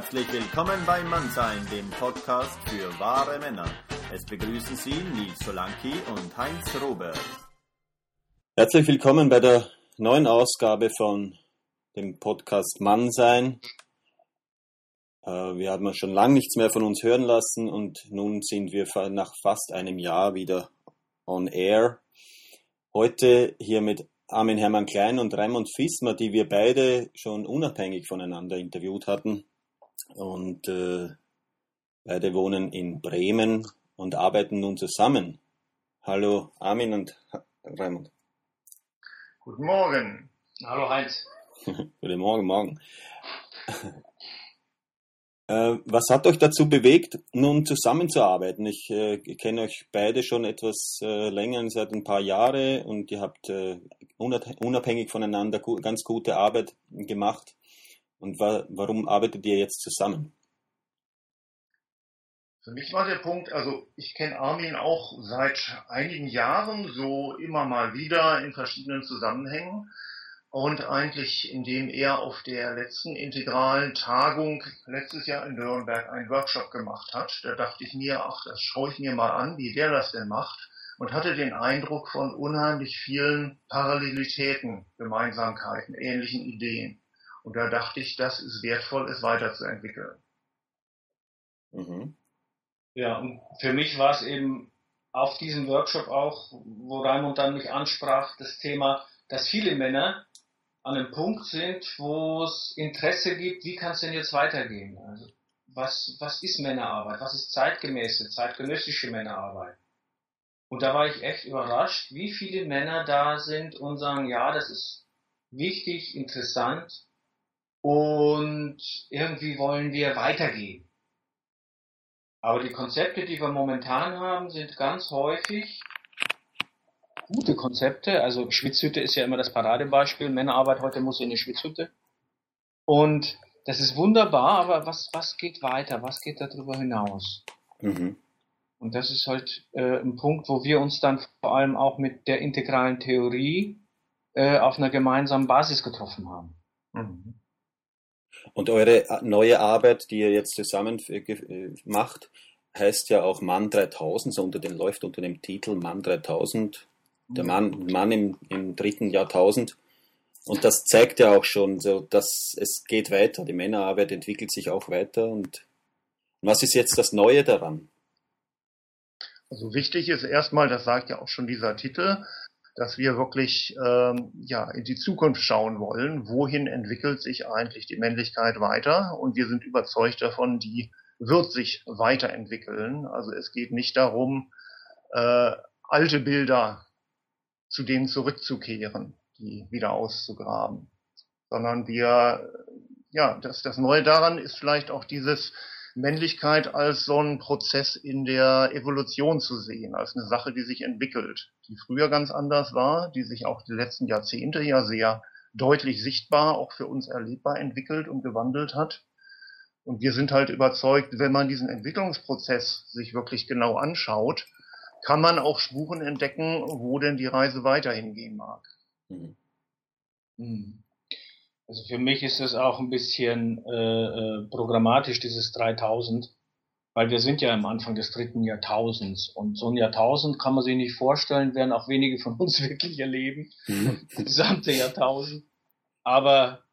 Herzlich willkommen bei Mannsein, dem Podcast für wahre Männer. Es begrüßen Sie Nils Solanki und Heinz Robert. Herzlich willkommen bei der neuen Ausgabe von dem Podcast Mannsein. Äh, wir haben schon lange nichts mehr von uns hören lassen und nun sind wir nach fast einem Jahr wieder on air. Heute hier mit Armin Hermann Klein und Raimund Fissmer, die wir beide schon unabhängig voneinander interviewt hatten. Und äh, beide wohnen in Bremen und arbeiten nun zusammen. Hallo Armin und Raimund. Guten Morgen. Hallo Heinz. Guten Morgen, morgen. Äh, was hat euch dazu bewegt, nun zusammenzuarbeiten? Ich äh, kenne euch beide schon etwas äh, länger, seit ein paar Jahren, und ihr habt äh, unabhängig voneinander ganz gute Arbeit gemacht. Und wa warum arbeitet ihr jetzt zusammen? Für mich war der Punkt, also ich kenne Armin auch seit einigen Jahren, so immer mal wieder in verschiedenen Zusammenhängen. Und eigentlich, indem er auf der letzten integralen Tagung letztes Jahr in Nürnberg einen Workshop gemacht hat, da dachte ich mir, ach, das schaue ich mir mal an, wie der das denn macht. Und hatte den Eindruck von unheimlich vielen Parallelitäten, Gemeinsamkeiten, ähnlichen Ideen. Und da dachte ich, das ist wertvoll, es weiterzuentwickeln. Mhm. Ja, und für mich war es eben auf diesem Workshop auch, wo Raimund dann mich ansprach, das Thema, dass viele Männer an einem Punkt sind, wo es Interesse gibt, wie kann es denn jetzt weitergehen? Also was, was ist Männerarbeit? Was ist zeitgemäße, zeitgenössische Männerarbeit? Und da war ich echt überrascht, wie viele Männer da sind und sagen, ja, das ist wichtig, interessant und irgendwie wollen wir weitergehen. Aber die Konzepte, die wir momentan haben, sind ganz häufig gute Konzepte. Also Schwitzhütte ist ja immer das Paradebeispiel. Männerarbeit heute muss in eine Schwitzhütte. Und das ist wunderbar, aber was, was geht weiter? Was geht darüber hinaus? Mhm. Und das ist halt äh, ein Punkt, wo wir uns dann vor allem auch mit der integralen Theorie äh, auf einer gemeinsamen Basis getroffen haben. Mhm. Und eure neue Arbeit, die ihr jetzt zusammen äh, macht, heißt ja auch Mann 3000, so unter den, läuft unter dem Titel Mann 3000 der Mann, Mann im, im dritten Jahrtausend. Und das zeigt ja auch schon, so, dass es geht weiter. Die Männerarbeit entwickelt sich auch weiter. Und was ist jetzt das Neue daran? Also wichtig ist erstmal, das sagt ja auch schon dieser Titel, dass wir wirklich ähm, ja in die Zukunft schauen wollen. Wohin entwickelt sich eigentlich die Männlichkeit weiter? Und wir sind überzeugt davon, die wird sich weiterentwickeln. Also es geht nicht darum, äh, alte Bilder zu denen zurückzukehren, die wieder auszugraben, sondern wir, ja, das, das Neue daran ist vielleicht auch dieses Männlichkeit als so ein Prozess in der Evolution zu sehen, als eine Sache, die sich entwickelt, die früher ganz anders war, die sich auch die letzten Jahrzehnte ja sehr deutlich sichtbar, auch für uns erlebbar entwickelt und gewandelt hat. Und wir sind halt überzeugt, wenn man diesen Entwicklungsprozess sich wirklich genau anschaut, kann man auch Spuren entdecken, wo denn die Reise weiterhin gehen mag. Mhm. mhm. Also für mich ist es auch ein bisschen äh, äh, programmatisch, dieses 3000, weil wir sind ja am Anfang des dritten Jahrtausends und so ein Jahrtausend kann man sich nicht vorstellen, werden auch wenige von uns wirklich erleben, mhm. das gesamte Jahrtausend. Aber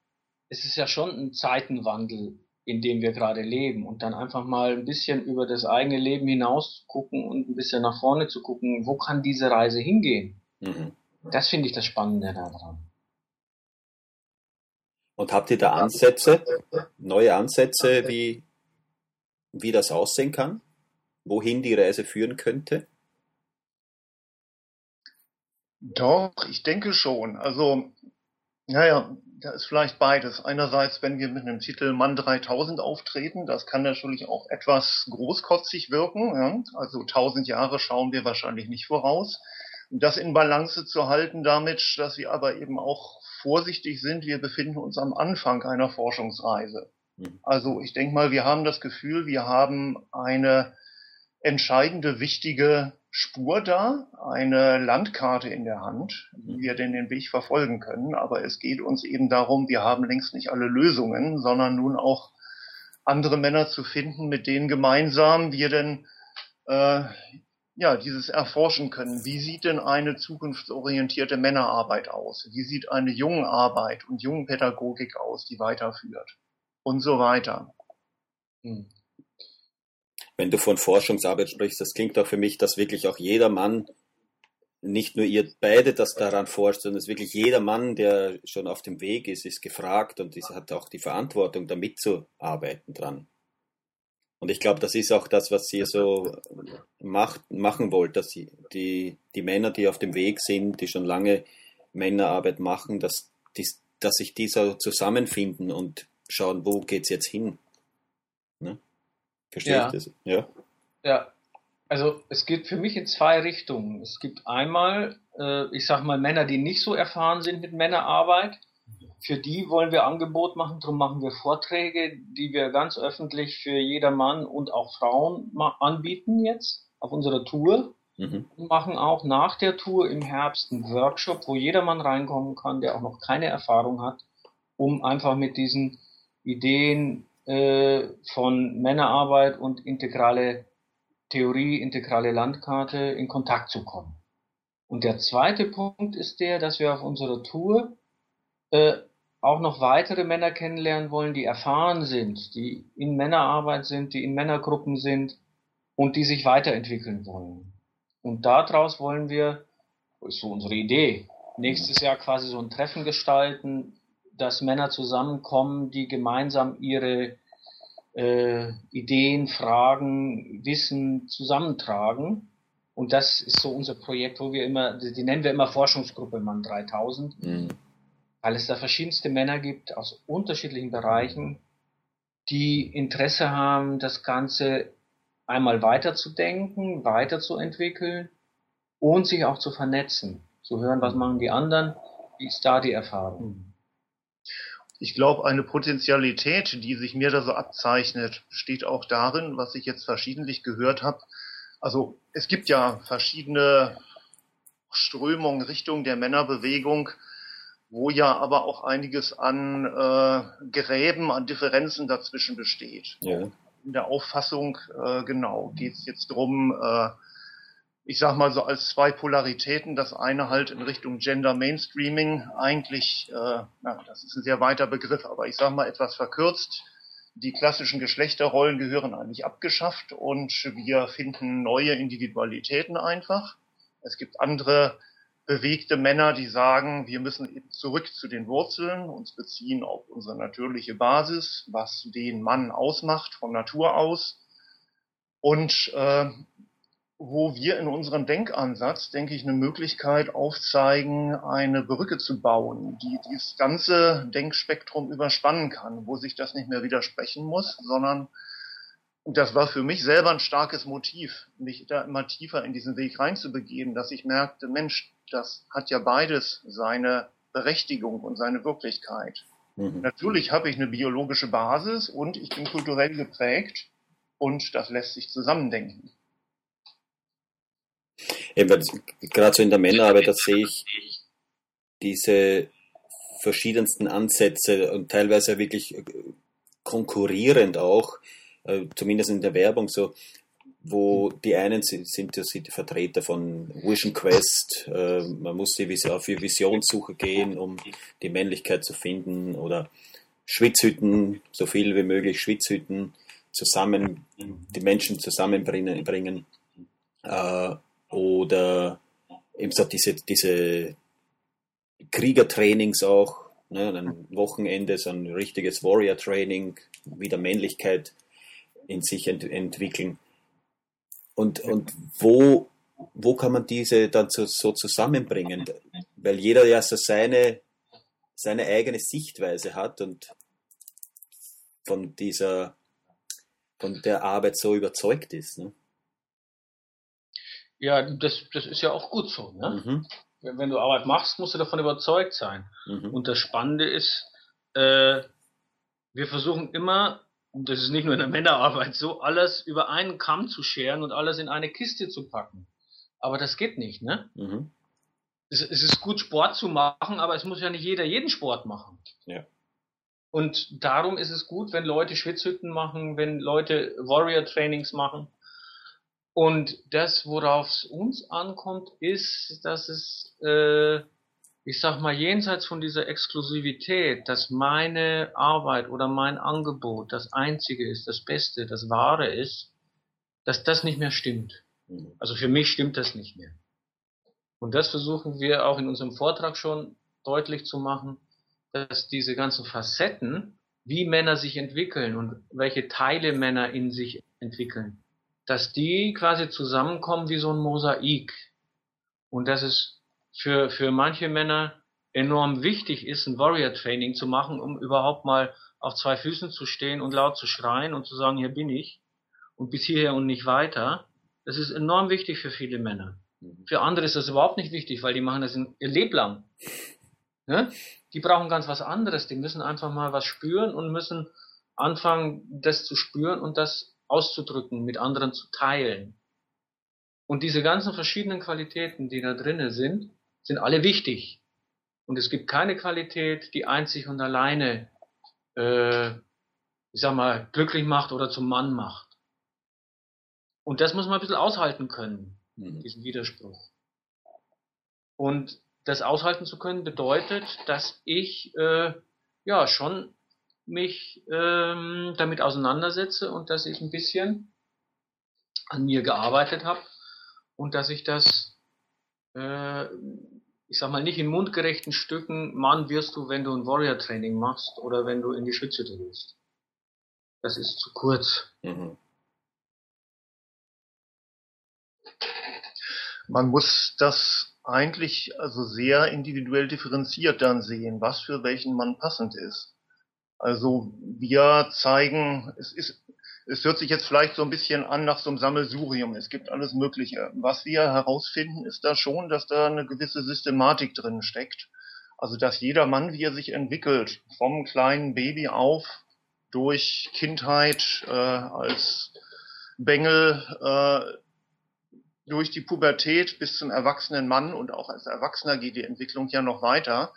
es ist ja schon ein Zeitenwandel in dem wir gerade leben und dann einfach mal ein bisschen über das eigene Leben hinaus gucken und ein bisschen nach vorne zu gucken, wo kann diese Reise hingehen? Mhm. Das finde ich das Spannende daran. Und habt ihr da Ansätze, neue Ansätze, wie, wie das aussehen kann? Wohin die Reise führen könnte? Doch, ich denke schon. Also, naja, da ist vielleicht beides. Einerseits, wenn wir mit einem Titel Mann 3000 auftreten, das kann natürlich auch etwas großkotzig wirken. Ja? Also 1000 Jahre schauen wir wahrscheinlich nicht voraus. Das in Balance zu halten damit, dass wir aber eben auch vorsichtig sind, wir befinden uns am Anfang einer Forschungsreise. Mhm. Also ich denke mal, wir haben das Gefühl, wir haben eine entscheidende, wichtige Spur da, eine Landkarte in der Hand, wie wir denn den Weg verfolgen können. Aber es geht uns eben darum, wir haben längst nicht alle Lösungen, sondern nun auch andere Männer zu finden, mit denen gemeinsam wir denn äh, ja, dieses erforschen können. Wie sieht denn eine zukunftsorientierte Männerarbeit aus? Wie sieht eine Jungenarbeit und Jungenpädagogik aus, die weiterführt? Und so weiter. Hm. Wenn du von Forschungsarbeit sprichst, das klingt auch für mich, dass wirklich auch jeder Mann, nicht nur ihr beide das daran forscht, sondern dass wirklich jeder Mann, der schon auf dem Weg ist, ist gefragt und hat auch die Verantwortung, da mitzuarbeiten dran. Und ich glaube, das ist auch das, was ihr so macht, machen wollt, dass die, die, die Männer, die auf dem Weg sind, die schon lange Männerarbeit machen, dass, die, dass sich die so zusammenfinden und schauen, wo geht's jetzt hin. Ne? Verstehe ja. ich das? Ja. Ja. Also es geht für mich in zwei Richtungen. Es gibt einmal, äh, ich sag mal, Männer, die nicht so erfahren sind mit Männerarbeit, für die wollen wir Angebot machen, darum machen wir Vorträge, die wir ganz öffentlich für jedermann und auch Frauen anbieten jetzt auf unserer Tour. Mhm. Wir machen auch nach der Tour im Herbst einen Workshop, wo jedermann reinkommen kann, der auch noch keine Erfahrung hat, um einfach mit diesen Ideen äh, von Männerarbeit und integrale Theorie, integrale Landkarte in Kontakt zu kommen. Und der zweite Punkt ist der, dass wir auf unserer Tour äh, auch noch weitere Männer kennenlernen wollen, die erfahren sind, die in Männerarbeit sind, die in Männergruppen sind und die sich weiterentwickeln wollen. Und daraus wollen wir, ist so unsere Idee, nächstes Jahr quasi so ein Treffen gestalten, dass Männer zusammenkommen, die gemeinsam ihre äh, Ideen, Fragen, Wissen zusammentragen. Und das ist so unser Projekt, wo wir immer, die nennen wir immer Forschungsgruppe Mann 3000. Mhm weil es da verschiedenste Männer gibt aus unterschiedlichen Bereichen, die Interesse haben, das Ganze einmal weiterzudenken, weiterzuentwickeln und sich auch zu vernetzen, zu hören, was machen die anderen, wie ist da die Erfahrung. Ich glaube, eine Potentialität, die sich mir da so abzeichnet, besteht auch darin, was ich jetzt verschiedentlich gehört habe. Also es gibt ja verschiedene Strömungen, Richtungen der Männerbewegung, wo ja aber auch einiges an äh, Gräben, an Differenzen dazwischen besteht. Ja. In der Auffassung, äh, genau, geht es jetzt drum, äh, ich sag mal so als zwei Polaritäten, das eine halt in Richtung Gender Mainstreaming, eigentlich, äh, na, das ist ein sehr weiter Begriff, aber ich sag mal etwas verkürzt, die klassischen Geschlechterrollen gehören eigentlich abgeschafft und wir finden neue Individualitäten einfach. Es gibt andere bewegte Männer, die sagen, wir müssen eben zurück zu den Wurzeln, uns beziehen auf unsere natürliche Basis, was den Mann ausmacht von Natur aus. Und äh, wo wir in unserem Denkansatz, denke ich, eine Möglichkeit aufzeigen, eine Brücke zu bauen, die dieses ganze Denkspektrum überspannen kann, wo sich das nicht mehr widersprechen muss, sondern das war für mich selber ein starkes Motiv, mich da immer tiefer in diesen Weg reinzubegeben, dass ich merkte, Mensch, das hat ja beides seine Berechtigung und seine Wirklichkeit. Mhm. Natürlich habe ich eine biologische Basis und ich bin kulturell geprägt und das lässt sich zusammendenken. Eben, gerade so in der Männerarbeit, da sehe ich diese verschiedensten Ansätze und teilweise wirklich konkurrierend auch, äh, zumindest in der Werbung so, wo die einen sind, sind, sind die Vertreter von Vision Quest, äh, man muss die auf die Visionssuche gehen, um die Männlichkeit zu finden, oder Schwitzhütten, so viel wie möglich Schwitzhütten zusammen, die Menschen zusammenbringen, bringen, äh, oder eben so diese, diese Kriegertrainings auch, ne, ein Wochenende, so ein richtiges Warrior-Training, wieder Männlichkeit in sich ent entwickeln. Und, und wo, wo kann man diese dann so, so zusammenbringen? Weil jeder ja so seine, seine eigene Sichtweise hat und von dieser, von der Arbeit so überzeugt ist. Ne? Ja, das, das ist ja auch gut so. Ne? Mhm. Wenn, du Arbeit machst, musst du davon überzeugt sein. Mhm. Und das Spannende ist, äh, wir versuchen immer und das ist nicht nur in der Männerarbeit so, alles über einen Kamm zu scheren und alles in eine Kiste zu packen. Aber das geht nicht, ne? Mhm. Es, es, ist gut, Sport zu machen, aber es muss ja nicht jeder jeden Sport machen. Ja. Und darum ist es gut, wenn Leute Schwitzhütten machen, wenn Leute Warrior Trainings machen. Und das, worauf es uns ankommt, ist, dass es, äh, ich sag mal, jenseits von dieser Exklusivität, dass meine Arbeit oder mein Angebot das einzige ist, das Beste, das Wahre ist, dass das nicht mehr stimmt. Mhm. Also für mich stimmt das nicht mehr. Und das versuchen wir auch in unserem Vortrag schon deutlich zu machen, dass diese ganzen Facetten, wie Männer sich entwickeln und welche Teile Männer in sich entwickeln, dass die quasi zusammenkommen wie so ein Mosaik. Und dass es für, für manche Männer enorm wichtig ist, ein Warrior Training zu machen, um überhaupt mal auf zwei Füßen zu stehen und laut zu schreien und zu sagen, hier bin ich und bis hierher und nicht weiter. Das ist enorm wichtig für viele Männer. Mhm. Für andere ist das überhaupt nicht wichtig, weil die machen das ihr Leben lang. Ne? Die brauchen ganz was anderes. Die müssen einfach mal was spüren und müssen anfangen, das zu spüren und das auszudrücken, mit anderen zu teilen. Und diese ganzen verschiedenen Qualitäten, die da drinnen sind, sind alle wichtig. Und es gibt keine Qualität, die einzig und alleine, äh, ich sag mal, glücklich macht oder zum Mann macht. Und das muss man ein bisschen aushalten können mhm. diesen Widerspruch. Und das aushalten zu können bedeutet, dass ich äh, ja schon mich ähm, damit auseinandersetze und dass ich ein bisschen an mir gearbeitet habe und dass ich das, äh, ich sag mal, nicht in mundgerechten Stücken, Mann wirst du, wenn du ein Warrior-Training machst oder wenn du in die Schütze gehst. Das ist zu kurz. Mhm. Man muss das eigentlich also sehr individuell differenziert dann sehen, was für welchen Mann passend ist. Also wir zeigen, es ist, es hört sich jetzt vielleicht so ein bisschen an nach so einem Sammelsurium. Es gibt alles Mögliche. Was wir herausfinden, ist da schon, dass da eine gewisse Systematik drin steckt. Also dass jeder Mann, wie er sich entwickelt, vom kleinen Baby auf durch Kindheit äh, als Bengel äh, durch die Pubertät bis zum erwachsenen Mann und auch als Erwachsener geht die Entwicklung ja noch weiter,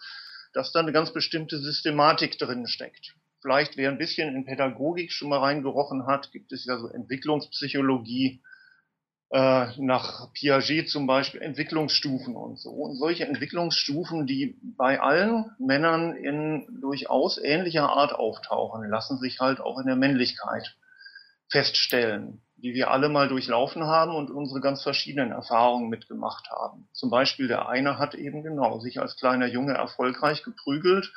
dass da eine ganz bestimmte Systematik drin steckt. Vielleicht wer ein bisschen in Pädagogik schon mal reingerochen hat, gibt es ja so Entwicklungspsychologie, äh, nach Piaget zum Beispiel Entwicklungsstufen und so. Und solche Entwicklungsstufen, die bei allen Männern in durchaus ähnlicher Art auftauchen, lassen sich halt auch in der Männlichkeit feststellen die wir alle mal durchlaufen haben und unsere ganz verschiedenen Erfahrungen mitgemacht haben. Zum Beispiel der eine hat eben genau sich als kleiner Junge erfolgreich geprügelt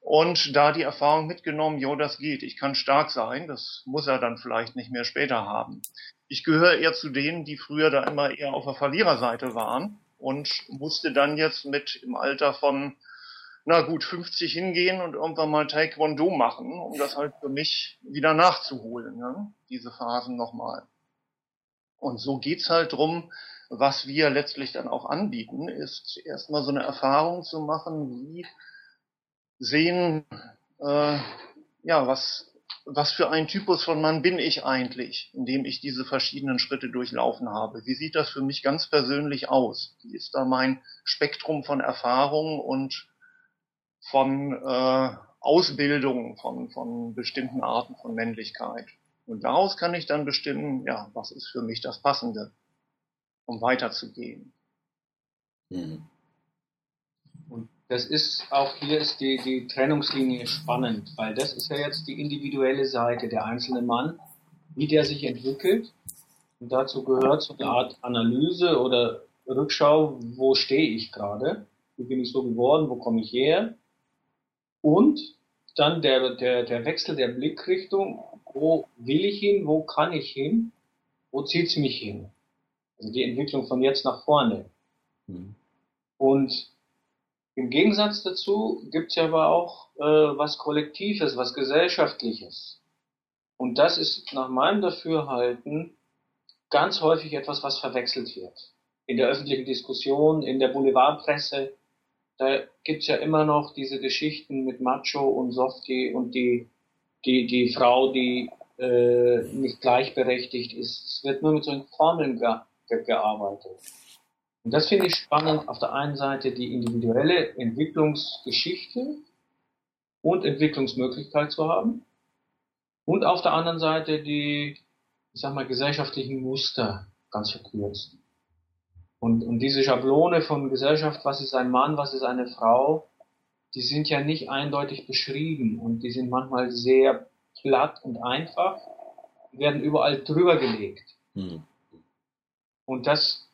und da die Erfahrung mitgenommen, jo, das geht, ich kann stark sein, das muss er dann vielleicht nicht mehr später haben. Ich gehöre eher zu denen, die früher da immer eher auf der Verliererseite waren und musste dann jetzt mit im Alter von na gut, 50 hingehen und irgendwann mal Taekwondo machen, um das halt für mich wieder nachzuholen, ne? diese Phasen nochmal. Und so geht's halt drum, was wir letztlich dann auch anbieten, ist erstmal so eine Erfahrung zu machen, wie sehen, äh, ja, was, was für ein Typus von Mann bin ich eigentlich, indem ich diese verschiedenen Schritte durchlaufen habe? Wie sieht das für mich ganz persönlich aus? Wie ist da mein Spektrum von Erfahrungen und von äh, Ausbildung von, von bestimmten Arten von Männlichkeit. Und daraus kann ich dann bestimmen, ja, was ist für mich das Passende, um weiterzugehen. Mhm. Das ist auch hier ist die, die Trennungslinie spannend, weil das ist ja jetzt die individuelle Seite der einzelne Mann, wie der sich entwickelt. Und dazu gehört so eine Art Analyse oder Rückschau, wo stehe ich gerade, wie bin ich so geworden, wo komme ich her, und dann der, der, der Wechsel der Blickrichtung, wo will ich hin, wo kann ich hin, wo zieht es mich hin? Also die Entwicklung von jetzt nach vorne. Mhm. Und im Gegensatz dazu gibt es ja aber auch äh, was Kollektives, was Gesellschaftliches. Und das ist nach meinem Dafürhalten ganz häufig etwas, was verwechselt wird. In der öffentlichen Diskussion, in der Boulevardpresse, da gibt's ja immer noch diese Geschichten mit Macho und Softie und die, die, die Frau, die äh, nicht gleichberechtigt ist. Es wird nur mit solchen Formeln ge gearbeitet. Und das finde ich spannend. Auf der einen Seite die individuelle Entwicklungsgeschichte und Entwicklungsmöglichkeit zu haben. Und auf der anderen Seite die, ich sag mal, gesellschaftlichen Muster ganz verkürzt. Und, und diese Schablone von Gesellschaft, was ist ein Mann, was ist eine Frau, die sind ja nicht eindeutig beschrieben und die sind manchmal sehr platt und einfach, werden überall drüber gelegt. Mhm. Und das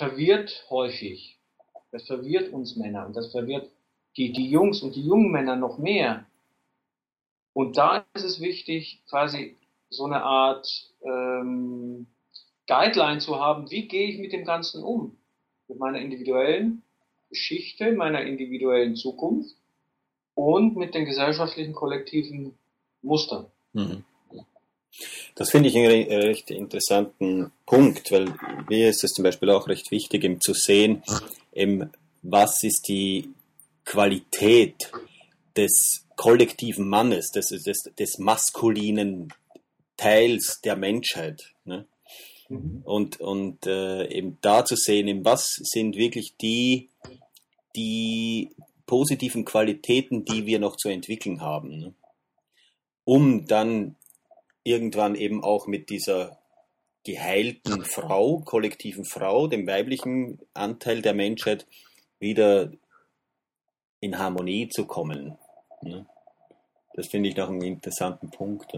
verwirrt häufig. Das verwirrt uns Männer und das verwirrt die, die Jungs und die jungen Männer noch mehr. Und da ist es wichtig, quasi so eine Art ähm, Guideline zu haben, wie gehe ich mit dem Ganzen um? Mit meiner individuellen Geschichte, meiner individuellen Zukunft und mit den gesellschaftlichen kollektiven Mustern. Mhm. Das finde ich einen recht interessanten Punkt, weil mir ist es zum Beispiel auch recht wichtig, eben zu sehen, eben, was ist die Qualität des kollektiven Mannes, des, des, des maskulinen Teils der Menschheit. Ne? Mhm. Und, und äh, eben da zu sehen, eben was sind wirklich die, die positiven Qualitäten, die wir noch zu entwickeln haben, ne? um dann irgendwann eben auch mit dieser geheilten Frau, kollektiven Frau, dem weiblichen Anteil der Menschheit, wieder in Harmonie zu kommen. Das finde ich noch einen interessanten Punkt.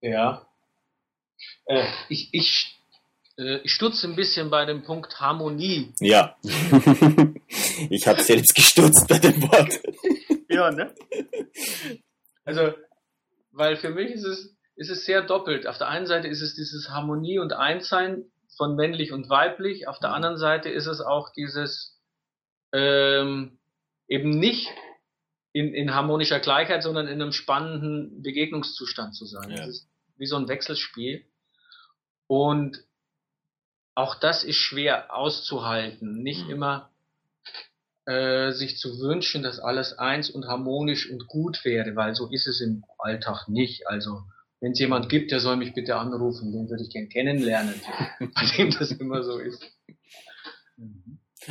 Ja. Äh, ich, ich, äh, ich stutze ein bisschen bei dem Punkt Harmonie. Ja. ich habe selbst gestutzt bei dem Wort. ja, ne? Also, weil für mich ist es, ist es sehr doppelt. Auf der einen Seite ist es dieses Harmonie und Einssein von männlich und weiblich. Auf der mhm. anderen Seite ist es auch dieses ähm, eben nicht in, in harmonischer Gleichheit, sondern in einem spannenden Begegnungszustand zu sein. Ja. Das ist wie so ein Wechselspiel. Und auch das ist schwer auszuhalten. Nicht mhm. immer äh, sich zu wünschen, dass alles eins und harmonisch und gut wäre, weil so ist es im Alltag nicht. Also wenn es jemand gibt, der soll mich bitte anrufen, den würde ich gern kennenlernen, bei dem das immer so ist.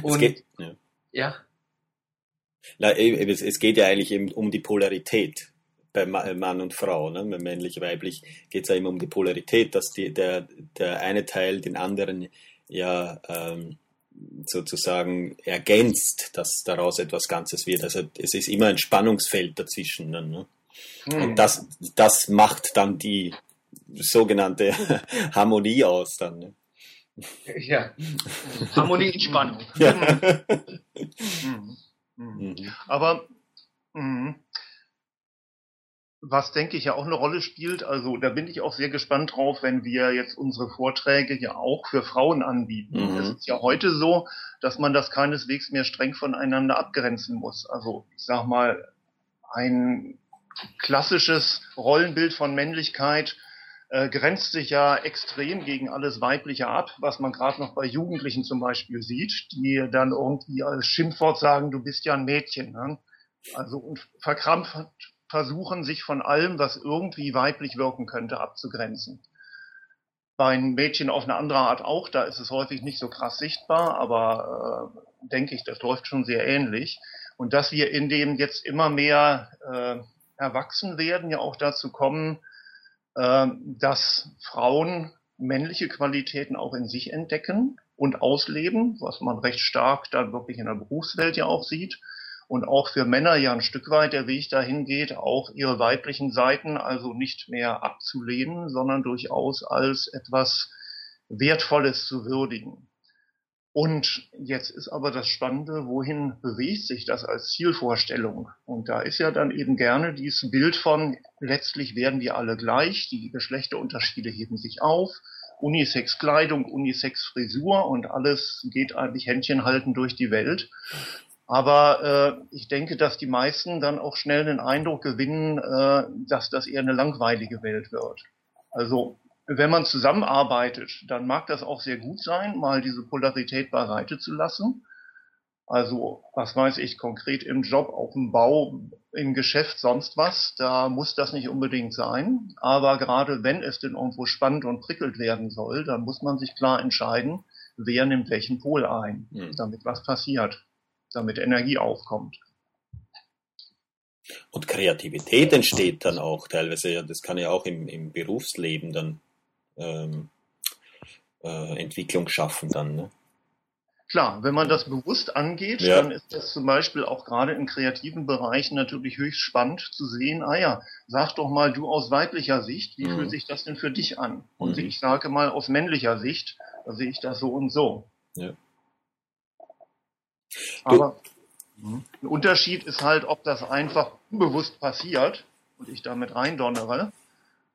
Und, es geht, ja. ja. Na, es geht ja eigentlich eben um die Polarität bei Mann und Frau, ne? bei männlich, weiblich geht es ja immer um die Polarität, dass die, der, der eine Teil den anderen ja ähm, sozusagen ergänzt, dass daraus etwas Ganzes wird. Also es ist immer ein Spannungsfeld dazwischen. Ne? Mhm. Und das, das macht dann die sogenannte Harmonie aus dann. Ne? Ja, Harmonie in Spannung. Ja. Mhm. Mhm. Aber mh, was denke ich ja auch eine Rolle spielt, also da bin ich auch sehr gespannt drauf, wenn wir jetzt unsere Vorträge ja auch für Frauen anbieten. Mhm. Es ist ja heute so, dass man das keineswegs mehr streng voneinander abgrenzen muss. Also ich sag mal, ein klassisches Rollenbild von Männlichkeit äh, grenzt sich ja extrem gegen alles Weibliche ab, was man gerade noch bei Jugendlichen zum Beispiel sieht, die dann irgendwie als Schimpfwort sagen, du bist ja ein Mädchen. Ne? Also und verkrampft versuchen, sich von allem, was irgendwie weiblich wirken könnte, abzugrenzen. Bei einem Mädchen auf eine andere Art auch, da ist es häufig nicht so krass sichtbar, aber äh, denke ich, das läuft schon sehr ähnlich. Und dass wir in dem jetzt immer mehr äh, erwachsen werden, ja auch dazu kommen, äh, dass Frauen männliche Qualitäten auch in sich entdecken und ausleben, was man recht stark dann wirklich in der Berufswelt ja auch sieht und auch für Männer ja ein Stück weit der Weg dahin geht, auch ihre weiblichen Seiten also nicht mehr abzulehnen, sondern durchaus als etwas Wertvolles zu würdigen. Und jetzt ist aber das Spannende, wohin bewegt sich das als Zielvorstellung? Und da ist ja dann eben gerne dieses Bild von, letztlich werden wir alle gleich, die Geschlechterunterschiede heben sich auf, Unisex-Kleidung, Unisex-Frisur und alles geht eigentlich Händchen halten durch die Welt. Aber äh, ich denke, dass die meisten dann auch schnell den Eindruck gewinnen, äh, dass das eher eine langweilige Welt wird. Also wenn man zusammenarbeitet, dann mag das auch sehr gut sein, mal diese Polarität beiseite zu lassen. Also, was weiß ich, konkret im Job, auf dem Bau, im Geschäft, sonst was, da muss das nicht unbedingt sein. Aber gerade wenn es denn irgendwo spannend und prickelt werden soll, dann muss man sich klar entscheiden, wer nimmt welchen Pol ein, mhm. damit was passiert damit Energie aufkommt. Und Kreativität entsteht dann auch teilweise, ja, das kann ja auch im, im Berufsleben dann ähm, äh, Entwicklung schaffen dann. Ne? Klar, wenn man das bewusst angeht, ja. dann ist das zum Beispiel auch gerade in kreativen Bereichen natürlich höchst spannend zu sehen, ah ja, sag doch mal du aus weiblicher Sicht, wie mhm. fühlt sich das denn für dich an? Und mhm. ich sage mal aus männlicher Sicht, da sehe ich das so und so. Ja. Aber ein Unterschied ist halt, ob das einfach unbewusst passiert und ich damit reindonnere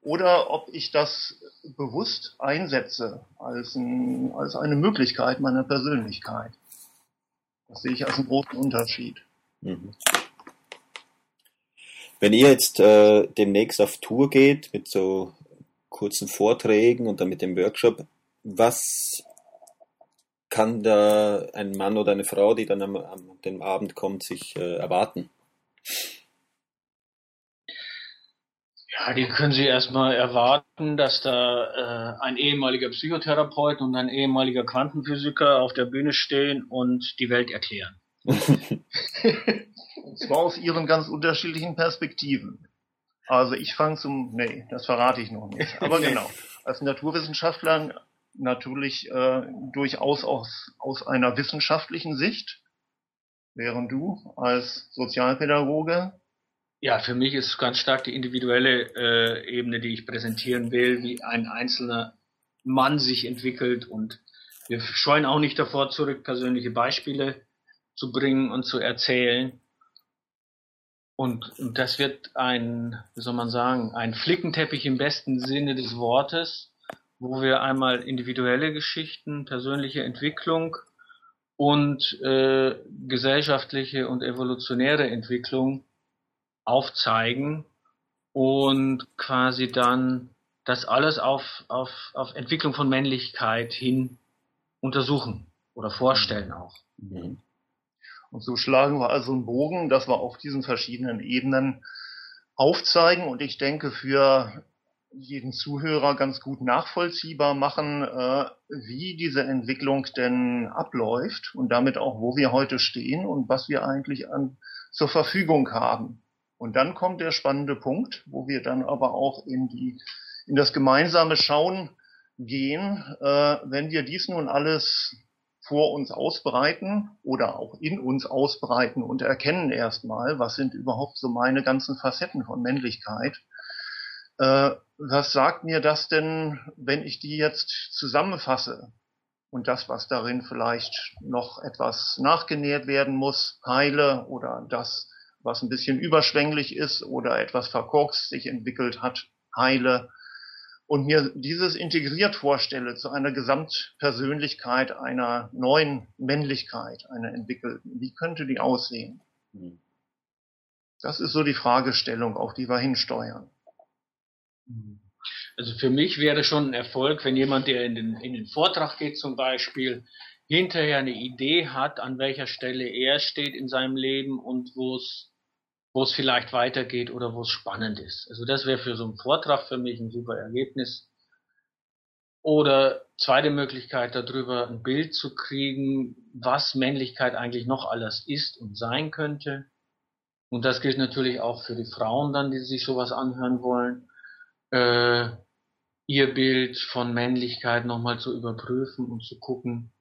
oder ob ich das bewusst einsetze als, ein, als eine Möglichkeit meiner Persönlichkeit. Das sehe ich als einen großen Unterschied. Mhm. Wenn ihr jetzt äh, demnächst auf Tour geht mit so kurzen Vorträgen und dann mit dem Workshop, was kann da ein Mann oder eine Frau, die dann am, am dem Abend kommt, sich äh, erwarten? Ja, die können Sie erstmal erwarten, dass da äh, ein ehemaliger Psychotherapeut und ein ehemaliger Quantenphysiker auf der Bühne stehen und die Welt erklären. und zwar aus ihren ganz unterschiedlichen Perspektiven. Also ich fange zum, nee, das verrate ich noch nicht. Aber genau, als Naturwissenschaftler natürlich äh, durchaus aus, aus einer wissenschaftlichen Sicht, während du als Sozialpädagoge? Ja, für mich ist ganz stark die individuelle äh, Ebene, die ich präsentieren will, wie ein einzelner Mann sich entwickelt. Und wir scheuen auch nicht davor zurück, persönliche Beispiele zu bringen und zu erzählen. Und, und das wird ein, wie soll man sagen, ein Flickenteppich im besten Sinne des Wortes, wo wir einmal individuelle Geschichten, persönliche Entwicklung und äh, gesellschaftliche und evolutionäre Entwicklung aufzeigen und quasi dann das alles auf, auf, auf Entwicklung von Männlichkeit hin untersuchen oder vorstellen auch. Mhm. Und so schlagen wir also einen Bogen, dass wir auf diesen verschiedenen Ebenen aufzeigen und ich denke für jeden Zuhörer ganz gut nachvollziehbar machen, äh, wie diese Entwicklung denn abläuft und damit auch, wo wir heute stehen und was wir eigentlich an, zur Verfügung haben. Und dann kommt der spannende Punkt, wo wir dann aber auch in die, in das gemeinsame Schauen gehen, äh, wenn wir dies nun alles vor uns ausbreiten oder auch in uns ausbreiten und erkennen erstmal, was sind überhaupt so meine ganzen Facetten von Männlichkeit. Äh, was sagt mir das denn, wenn ich die jetzt zusammenfasse und das, was darin vielleicht noch etwas nachgenährt werden muss, heile oder das, was ein bisschen überschwänglich ist oder etwas verkorkst sich entwickelt hat, heile und mir dieses integriert vorstelle zu einer Gesamtpersönlichkeit, einer neuen Männlichkeit, einer entwickelten, wie könnte die aussehen? Hm. Das ist so die Fragestellung, auf die wir hinsteuern. Also für mich wäre schon ein Erfolg, wenn jemand, der in den, in den Vortrag geht zum Beispiel, hinterher eine Idee hat, an welcher Stelle er steht in seinem Leben und wo es wo es vielleicht weitergeht oder wo es spannend ist. Also das wäre für so einen Vortrag für mich ein super Ergebnis. Oder zweite Möglichkeit darüber ein Bild zu kriegen, was Männlichkeit eigentlich noch alles ist und sein könnte. Und das gilt natürlich auch für die Frauen dann, die sich sowas anhören wollen. Äh, ihr Bild von Männlichkeit nochmal zu überprüfen und zu gucken,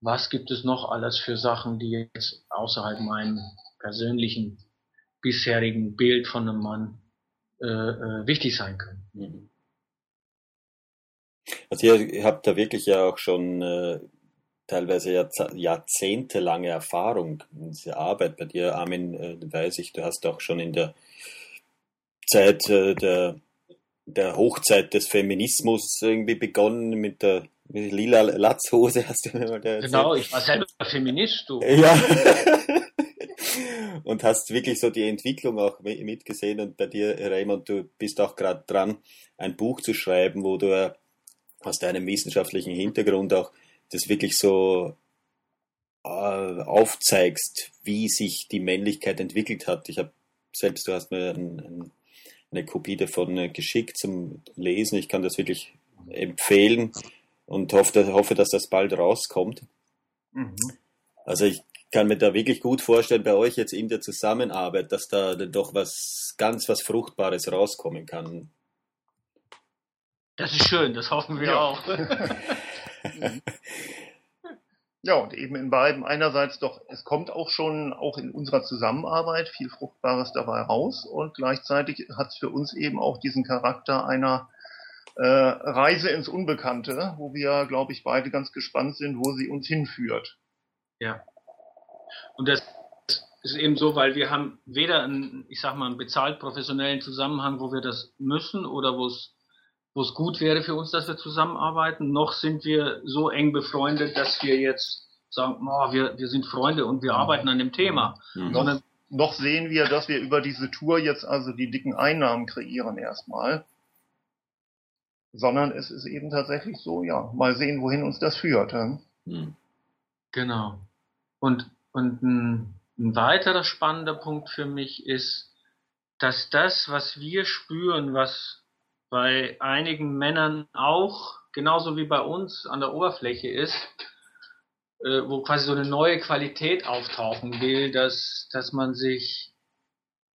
was gibt es noch alles für Sachen, die jetzt außerhalb meinem persönlichen bisherigen Bild von einem Mann äh, äh, wichtig sein können. Mhm. Also ihr, habt da wirklich ja auch schon äh, teilweise jahrzehntelange Erfahrung in dieser Arbeit. Bei dir, Armin, äh, weiß ich, du hast auch schon in der Zeit äh, der, der Hochzeit des Feminismus irgendwie begonnen mit der mit lila Latzhose hast du mir mal erzählt. Genau, ich war selber Feminist, du. Ja. und hast wirklich so die Entwicklung auch mitgesehen. Und bei dir, Raymond, du bist auch gerade dran, ein Buch zu schreiben, wo du aus deinem wissenschaftlichen Hintergrund auch das wirklich so äh, aufzeigst, wie sich die Männlichkeit entwickelt hat. Ich habe selbst, du hast mir ein, ein, eine Kopie davon äh, geschickt zum Lesen. Ich kann das wirklich empfehlen und hoffe, hoffe dass das bald rauskommt. Mhm. Also ich kann mir da wirklich gut vorstellen, bei euch jetzt in der Zusammenarbeit, dass da doch was ganz was Fruchtbares rauskommen kann. Das ist schön, das hoffen wir ja. auch. ja, und eben in beiden einerseits doch, es kommt auch schon auch in unserer Zusammenarbeit viel Fruchtbares dabei raus und gleichzeitig hat es für uns eben auch diesen Charakter einer äh, Reise ins Unbekannte, wo wir, glaube ich, beide ganz gespannt sind, wo sie uns hinführt. Ja. Und das ist eben so, weil wir haben weder einen, ich sag mal, einen bezahlt professionellen Zusammenhang, wo wir das müssen oder wo es wo es gut wäre für uns, dass wir zusammenarbeiten, noch sind wir so eng befreundet, dass wir jetzt sagen, oh, wir, wir sind Freunde und wir arbeiten an dem Thema. Mhm. Sondern noch sehen wir, dass wir über diese Tour jetzt also die dicken Einnahmen kreieren erstmal. Sondern es ist eben tatsächlich so, ja, mal sehen, wohin uns das führt. Mhm. Genau. Und, und ein, ein weiterer spannender Punkt für mich ist, dass das, was wir spüren, was bei einigen Männern auch, genauso wie bei uns, an der Oberfläche ist, äh, wo quasi so eine neue Qualität auftauchen will, dass, dass man sich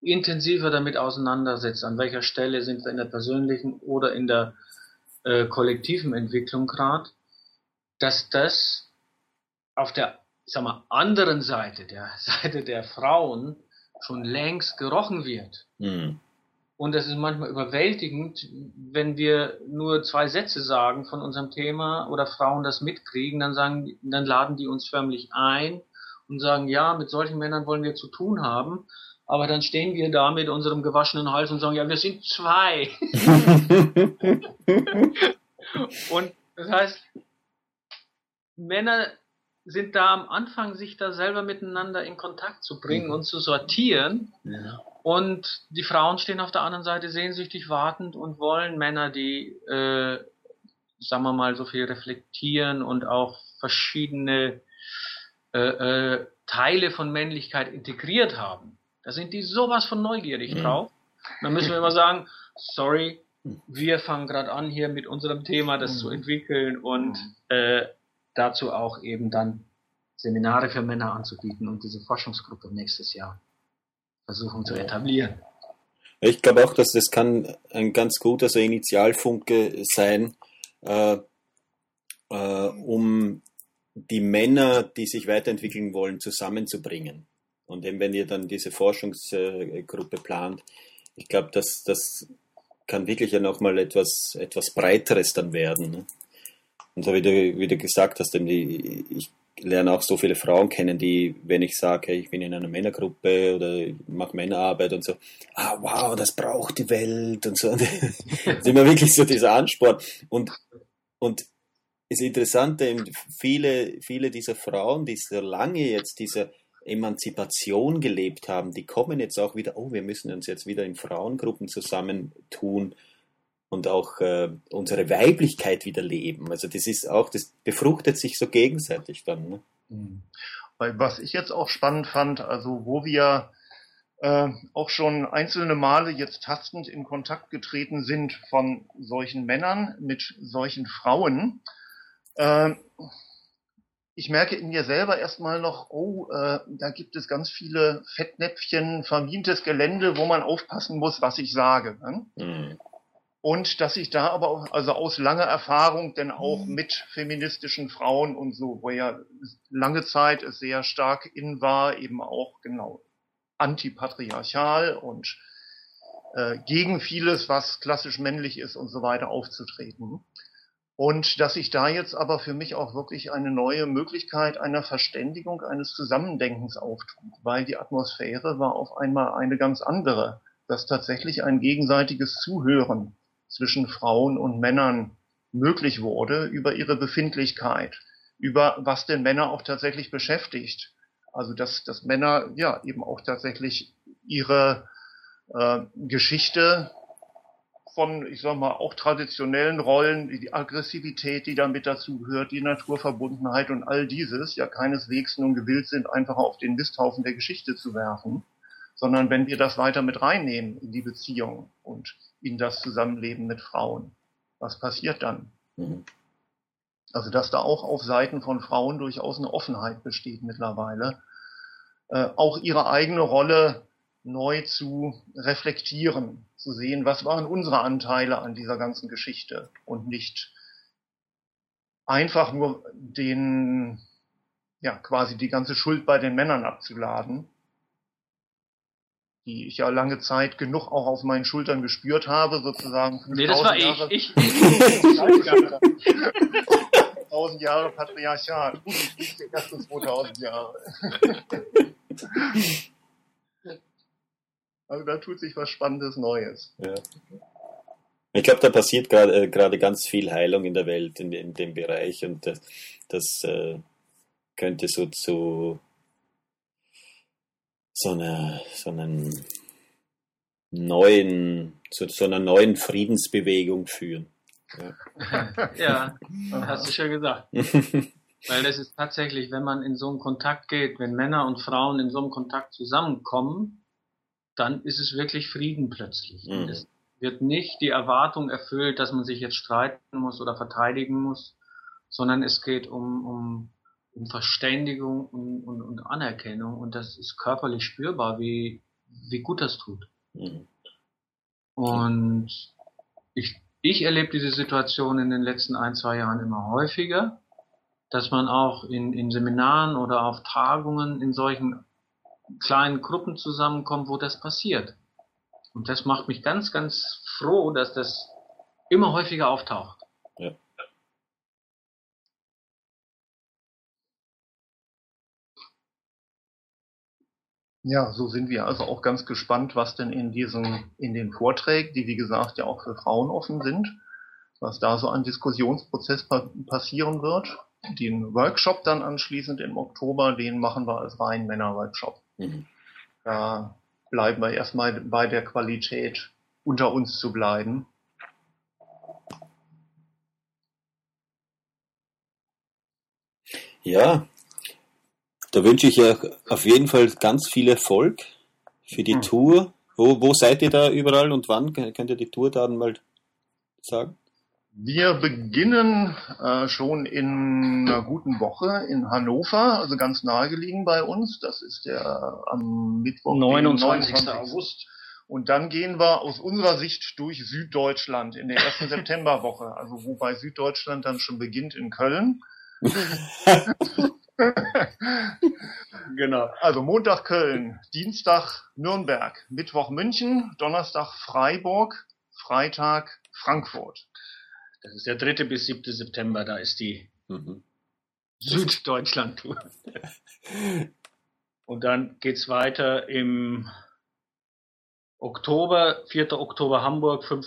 intensiver damit auseinandersetzt, an welcher Stelle sind wir in der persönlichen oder in der äh, kollektiven Entwicklung gerade, dass das auf der ich sag mal, anderen Seite, der Seite der Frauen, schon längst gerochen wird. Mhm. Und das ist manchmal überwältigend, wenn wir nur zwei Sätze sagen von unserem Thema oder Frauen das mitkriegen, dann sagen, dann laden die uns förmlich ein und sagen, ja, mit solchen Männern wollen wir zu tun haben. Aber dann stehen wir da mit unserem gewaschenen Hals und sagen, ja, wir sind zwei. und das heißt, Männer sind da am Anfang, sich da selber miteinander in Kontakt zu bringen mhm. und zu sortieren. Ja. Und die Frauen stehen auf der anderen Seite sehnsüchtig wartend und wollen Männer, die, äh, sagen wir mal, so viel reflektieren und auch verschiedene äh, äh, Teile von Männlichkeit integriert haben. Da sind die sowas von neugierig mhm. drauf. Dann müssen wir immer sagen, sorry, wir fangen gerade an, hier mit unserem Thema das mhm. zu entwickeln und mhm. äh, dazu auch eben dann Seminare für Männer anzubieten und diese Forschungsgruppe nächstes Jahr versuchen zu etablieren. Ich glaube auch, dass das kann ein ganz guter so Initialfunke sein, äh, äh, um die Männer, die sich weiterentwickeln wollen, zusammenzubringen. Und eben, wenn ihr dann diese Forschungsgruppe plant, ich glaube, dass das kann wirklich ja nochmal etwas, etwas Breiteres dann werden. Ne? Und so wie du, wie du gesagt hast, die, ich lerne auch so viele Frauen kennen, die, wenn ich sage, ich bin in einer Männergruppe oder mache Männerarbeit und so, ah wow, das braucht die Welt und so. das ist immer wirklich so dieser Ansporn. Und, und das Interessante, viele, viele dieser Frauen, die so lange jetzt diese Emanzipation gelebt haben, die kommen jetzt auch wieder, oh, wir müssen uns jetzt wieder in Frauengruppen zusammentun und auch äh, unsere Weiblichkeit wieder leben. Also das ist auch, das befruchtet sich so gegenseitig dann. Ne? Mhm. Was ich jetzt auch spannend fand, also wo wir äh, auch schon einzelne Male jetzt tastend in Kontakt getreten sind von solchen Männern mit solchen Frauen. Äh, ich merke in mir selber erstmal noch, oh, äh, da gibt es ganz viele Fettnäpfchen, vermintes Gelände, wo man aufpassen muss, was ich sage. Ne? Mhm. Und dass ich da aber auch, also aus langer Erfahrung, denn auch mhm. mit feministischen Frauen und so, wo ja lange Zeit es sehr stark in war, eben auch genau antipatriarchal und äh, gegen vieles, was klassisch männlich ist und so weiter aufzutreten. Und dass sich da jetzt aber für mich auch wirklich eine neue Möglichkeit einer Verständigung, eines Zusammendenkens auftut, weil die Atmosphäre war auf einmal eine ganz andere, dass tatsächlich ein gegenseitiges Zuhören zwischen Frauen und Männern möglich wurde über ihre Befindlichkeit, über was denn Männer auch tatsächlich beschäftigt. Also dass, dass Männer ja eben auch tatsächlich ihre äh, Geschichte von, ich sag mal, auch traditionellen Rollen, die Aggressivität, die damit dazu gehört, die Naturverbundenheit und all dieses ja keineswegs nun gewillt sind, einfach auf den Misthaufen der Geschichte zu werfen, sondern wenn wir das weiter mit reinnehmen in die Beziehung und in das Zusammenleben mit Frauen. Was passiert dann? Mhm. Also dass da auch auf Seiten von Frauen durchaus eine Offenheit besteht mittlerweile, äh, auch ihre eigene Rolle neu zu reflektieren, zu sehen, was waren unsere Anteile an dieser ganzen Geschichte und nicht einfach nur den, ja, quasi die ganze Schuld bei den Männern abzuladen, die ich ja lange Zeit genug auch auf meinen Schultern gespürt habe, sozusagen. Nee, das war Jahre, ich. ich, ich 2000 Jahre Patriarchat. Ich die ersten 2000 Jahre. Also da tut sich was Spannendes Neues. Ja. Ich glaube, da passiert gerade äh, ganz viel Heilung in der Welt in, in dem Bereich und das, das äh, könnte so zu so, eine, so einen neuen, zu so einer neuen Friedensbewegung führen. Ja, ja hast du schon gesagt. Weil das ist tatsächlich, wenn man in so einen Kontakt geht, wenn Männer und Frauen in so einem Kontakt zusammenkommen, dann ist es wirklich Frieden plötzlich. Mhm. Es wird nicht die Erwartung erfüllt, dass man sich jetzt streiten muss oder verteidigen muss, sondern es geht um, um, um Verständigung und, und, und Anerkennung und das ist körperlich spürbar, wie, wie gut das tut. Mhm. Und ich ich erlebe diese Situation in den letzten ein, zwei Jahren immer häufiger, dass man auch in, in Seminaren oder auf Tagungen in solchen kleinen Gruppen zusammenkommt, wo das passiert. Und das macht mich ganz, ganz froh, dass das immer häufiger auftaucht. Ja. So sind wir also auch ganz gespannt, was denn in diesen, in den Vorträgen, die wie gesagt ja auch für Frauen offen sind, was da so ein Diskussionsprozess pa passieren wird. Den Workshop dann anschließend im Oktober, den machen wir als rein Männer-Workshop. Mhm. Da bleiben wir erstmal bei der Qualität, unter uns zu bleiben. Ja, da wünsche ich ja auf jeden Fall ganz viel Erfolg für die mhm. Tour. Wo, wo seid ihr da überall und wann? Könnt ihr die Tourdaten mal sagen? Wir beginnen äh, schon in einer guten Woche in Hannover, also ganz nahegelegen bei uns. Das ist der am Mittwoch, 29. 29. August. Und dann gehen wir aus unserer Sicht durch Süddeutschland in der ersten Septemberwoche, also wobei Süddeutschland dann schon beginnt in Köln. genau. Also Montag Köln, Dienstag Nürnberg, Mittwoch München, Donnerstag Freiburg, Freitag Frankfurt. Das ist der dritte bis siebte September, da ist die mhm. Süddeutschland-Tour. Und dann geht's weiter im Oktober, 4. Oktober Hamburg, 5.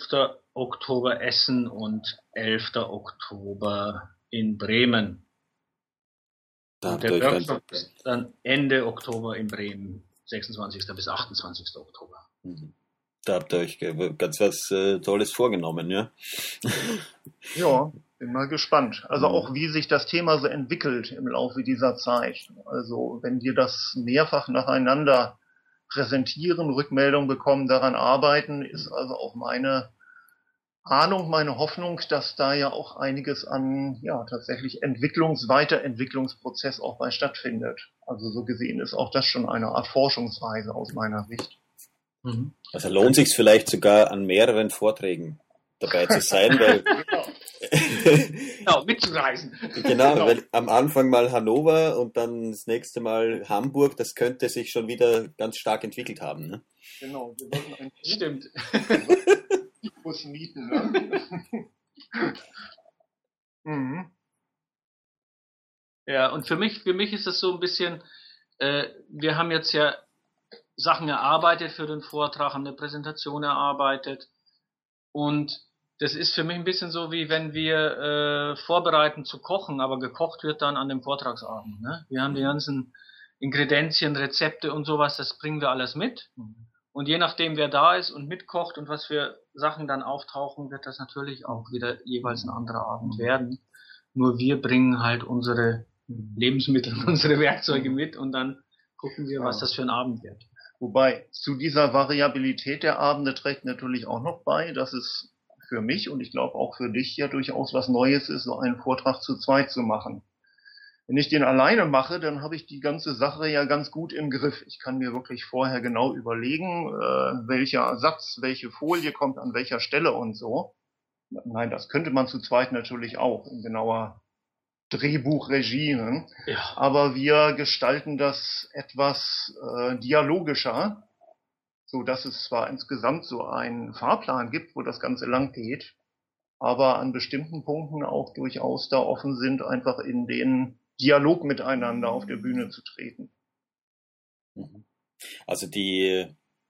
Oktober Essen und 11. Oktober in Bremen. Da der Workshop ist dann Ende Oktober in Bremen, 26. bis 28. Oktober. Mhm. Da habt ihr euch ganz was äh, Tolles vorgenommen, ja? ja, bin mal gespannt. Also mhm. auch wie sich das Thema so entwickelt im Laufe dieser Zeit. Also wenn wir das mehrfach nacheinander präsentieren, Rückmeldungen bekommen, daran arbeiten, ist also auch meine Ahnung, meine Hoffnung, dass da ja auch einiges an ja tatsächlich Entwicklungs-, Weiterentwicklungsprozess auch bei stattfindet. Also so gesehen ist auch das schon eine Art Forschungsreise aus meiner Sicht. Mhm. Also lohnt sich vielleicht sogar an mehreren Vorträgen dabei zu sein, weil genau, mitzureisen. Genau, genau, weil am Anfang mal Hannover und dann das nächste Mal Hamburg, das könnte sich schon wieder ganz stark entwickelt haben. Ne? Genau, wir wollten ein Stimmt. Bus mieten, ne? mhm. Ja, und für mich, für mich ist das so ein bisschen, äh, wir haben jetzt ja Sachen erarbeitet für den Vortrag, haben eine Präsentation erarbeitet und das ist für mich ein bisschen so, wie wenn wir äh, vorbereiten zu kochen, aber gekocht wird dann an dem Vortragsabend. Ne? Wir haben die ganzen Ingredienzien, Rezepte und sowas, das bringen wir alles mit. Und je nachdem, wer da ist und mitkocht und was für Sachen dann auftauchen, wird das natürlich auch wieder jeweils ein anderer Abend werden. Nur wir bringen halt unsere Lebensmittel, unsere Werkzeuge mit und dann gucken wir, was das für ein Abend wird. Wobei zu dieser Variabilität der Abende trägt natürlich auch noch bei, dass es für mich und ich glaube auch für dich ja durchaus was Neues ist, so einen Vortrag zu zweit zu machen. Wenn ich den alleine mache, dann habe ich die ganze Sache ja ganz gut im Griff. Ich kann mir wirklich vorher genau überlegen, äh, welcher Satz, welche Folie kommt an welcher Stelle und so. Nein, das könnte man zu zweit natürlich auch in genauer Drehbuchregie. Ne? Ja. Aber wir gestalten das etwas äh, dialogischer, so dass es zwar insgesamt so einen Fahrplan gibt, wo das Ganze lang geht, aber an bestimmten Punkten auch durchaus da offen sind, einfach in den Dialog miteinander auf der Bühne zu treten. Mhm. Also die,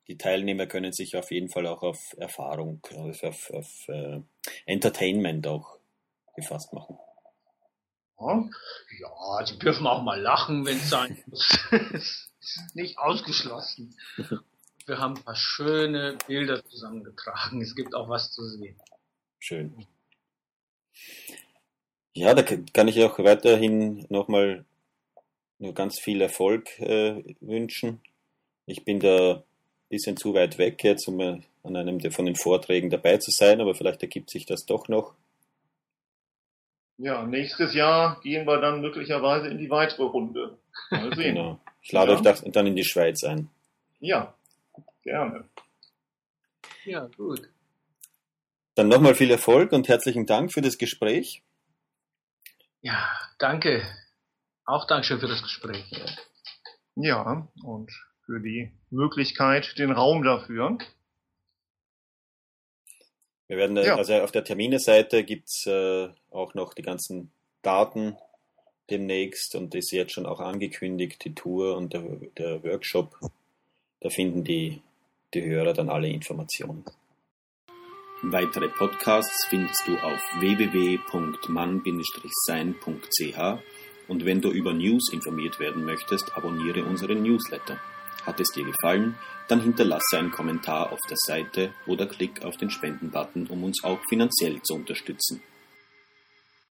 die Teilnehmer können sich auf jeden Fall auch auf Erfahrung, also auf, auf äh, Entertainment auch gefasst machen. Ja, die dürfen auch mal lachen, wenn es sein muss. nicht ausgeschlossen. Wir haben ein paar schöne Bilder zusammengetragen. Es gibt auch was zu sehen. Schön. Ja, da kann ich auch weiterhin nochmal nur ganz viel Erfolg äh, wünschen. Ich bin da ein bisschen zu weit weg jetzt, um an einem von den Vorträgen dabei zu sein, aber vielleicht ergibt sich das doch noch. Ja, nächstes Jahr gehen wir dann möglicherweise in die weitere Runde. Mal sehen. genau. Ich lade ja. euch dann in die Schweiz ein. Ja, gerne. Ja, gut. Dann nochmal viel Erfolg und herzlichen Dank für das Gespräch. Ja, danke. Auch Dankeschön für das Gespräch. Ja, und für die Möglichkeit, den Raum dafür. Wir werden, ja. also auf der Termine-Seite gibt's äh, auch noch die ganzen Daten demnächst und ist jetzt schon auch angekündigt, die Tour und der, der Workshop. Da finden die, die Hörer dann alle Informationen. Weitere Podcasts findest du auf www.mann-sein.ch und wenn du über News informiert werden möchtest, abonniere unseren Newsletter. Hat es dir gefallen, dann hinterlasse einen Kommentar auf der Seite oder klick auf den Spenden-Button, um uns auch finanziell zu unterstützen.